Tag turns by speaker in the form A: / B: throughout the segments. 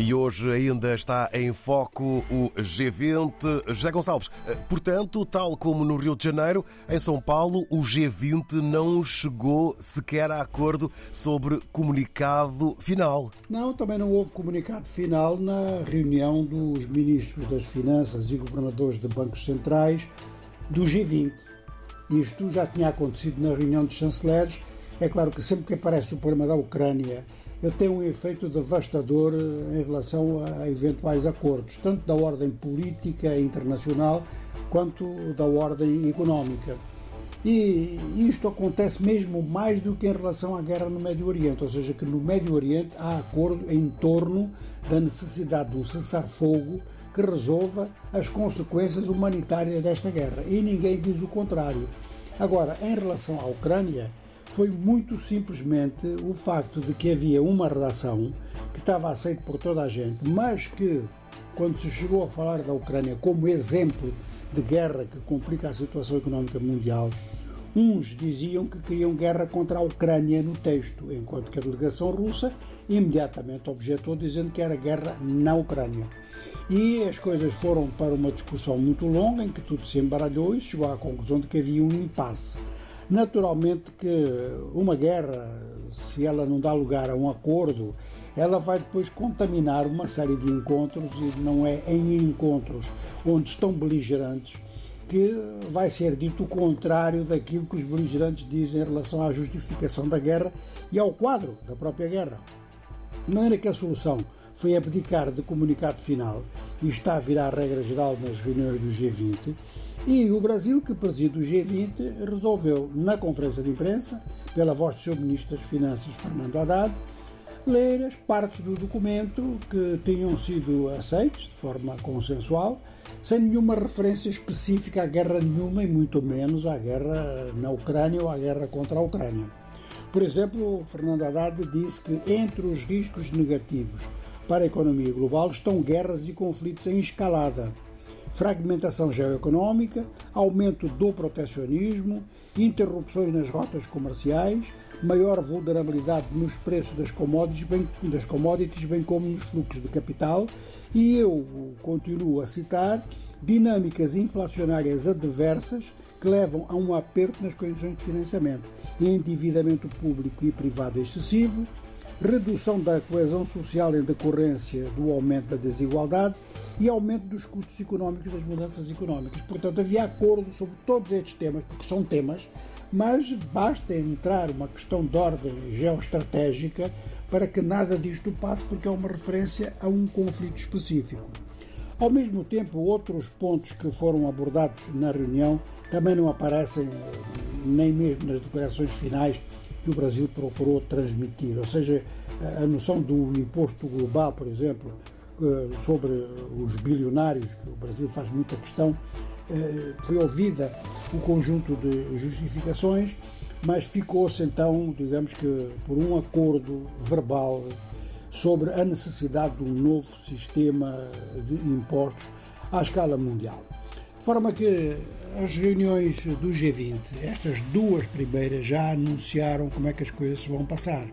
A: E hoje ainda está em foco o G20. José Gonçalves, portanto, tal como no Rio de Janeiro, em São Paulo, o G20 não chegou sequer a acordo sobre comunicado final.
B: Não, também não houve comunicado final na reunião dos ministros das Finanças e governadores de bancos centrais do G20. Isto já tinha acontecido na reunião dos chanceleres. É claro que sempre que aparece o problema da Ucrânia ele tem um efeito devastador eh, em relação a eventuais acordos, tanto da ordem política internacional quanto da ordem económica. E isto acontece mesmo mais do que em relação à guerra no Médio Oriente, ou seja, que no Médio Oriente há acordo em torno da necessidade de um cessar-fogo que resolva as consequências humanitárias desta guerra. E ninguém diz o contrário. Agora, em relação à Ucrânia, foi muito simplesmente o facto de que havia uma redação que estava aceita por toda a gente, mas que, quando se chegou a falar da Ucrânia como exemplo de guerra que complica a situação económica mundial, uns diziam que queriam guerra contra a Ucrânia no texto, enquanto que a delegação russa imediatamente objetou dizendo que era guerra na Ucrânia. E as coisas foram para uma discussão muito longa em que tudo se embaralhou e chegou à conclusão de que havia um impasse. Naturalmente que uma guerra, se ela não dá lugar a um acordo, ela vai depois contaminar uma série de encontros e não é em encontros onde estão beligerantes que vai ser dito o contrário daquilo que os beligerantes dizem em relação à justificação da guerra e ao quadro da própria guerra. De maneira que a solução foi abdicar de comunicado final e está a virar regra geral nas reuniões do G20 e o Brasil, que preside o G20, resolveu, na conferência de imprensa, pela voz do seu Ministro das Finanças, Fernando Haddad, ler as partes do documento que tinham sido aceites de forma consensual, sem nenhuma referência específica à guerra nenhuma e muito menos à guerra na Ucrânia ou à guerra contra a Ucrânia. Por exemplo, Fernando Haddad disse que entre os riscos negativos para a economia global estão guerras e conflitos em escalada. Fragmentação geoeconómica, aumento do protecionismo, interrupções nas rotas comerciais, maior vulnerabilidade nos preços das commodities, bem, das commodities, bem como nos fluxos de capital, e eu continuo a citar dinâmicas inflacionárias adversas que levam a um aperto nas condições de financiamento, endividamento público e privado excessivo, redução da coesão social em decorrência do aumento da desigualdade e aumento dos custos económicos das mudanças económicas. Portanto, havia acordo sobre todos estes temas, porque são temas, mas basta entrar uma questão de ordem geoestratégica para que nada disto passe, porque é uma referência a um conflito específico. Ao mesmo tempo, outros pontos que foram abordados na reunião também não aparecem nem mesmo nas declarações finais que o Brasil procurou transmitir, ou seja, a noção do imposto global, por exemplo, eh, sobre os bilionários, que o Brasil faz muita questão, eh, foi ouvida o conjunto de justificações, mas ficou-se então, digamos que, por um acordo verbal sobre a necessidade de um novo sistema de impostos à escala mundial. Forma que as reuniões do G20, estas duas primeiras, já anunciaram como é que as coisas vão passar.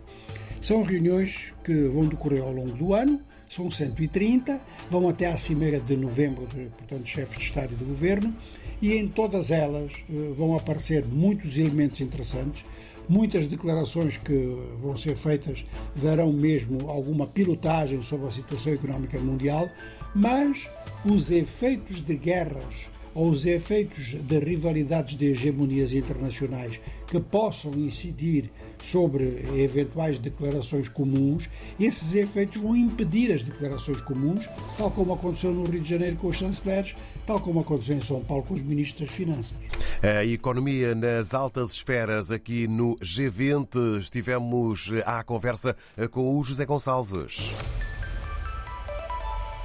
B: São reuniões que vão decorrer ao longo do ano, são 130, vão até à Cimeira de novembro, portanto, chefes de Estado e de Governo, e em todas elas eh, vão aparecer muitos elementos interessantes, muitas declarações que vão ser feitas darão mesmo alguma pilotagem sobre a situação económica mundial, mas os efeitos de guerras ou os efeitos de rivalidades de hegemonias internacionais que possam incidir sobre eventuais declarações comuns, esses efeitos vão impedir as declarações comuns, tal como aconteceu no Rio de Janeiro com os chanceleres, tal como aconteceu em São Paulo com os ministros das Finanças.
A: A economia nas altas esferas aqui no G20. Estivemos à conversa com o José Gonçalves.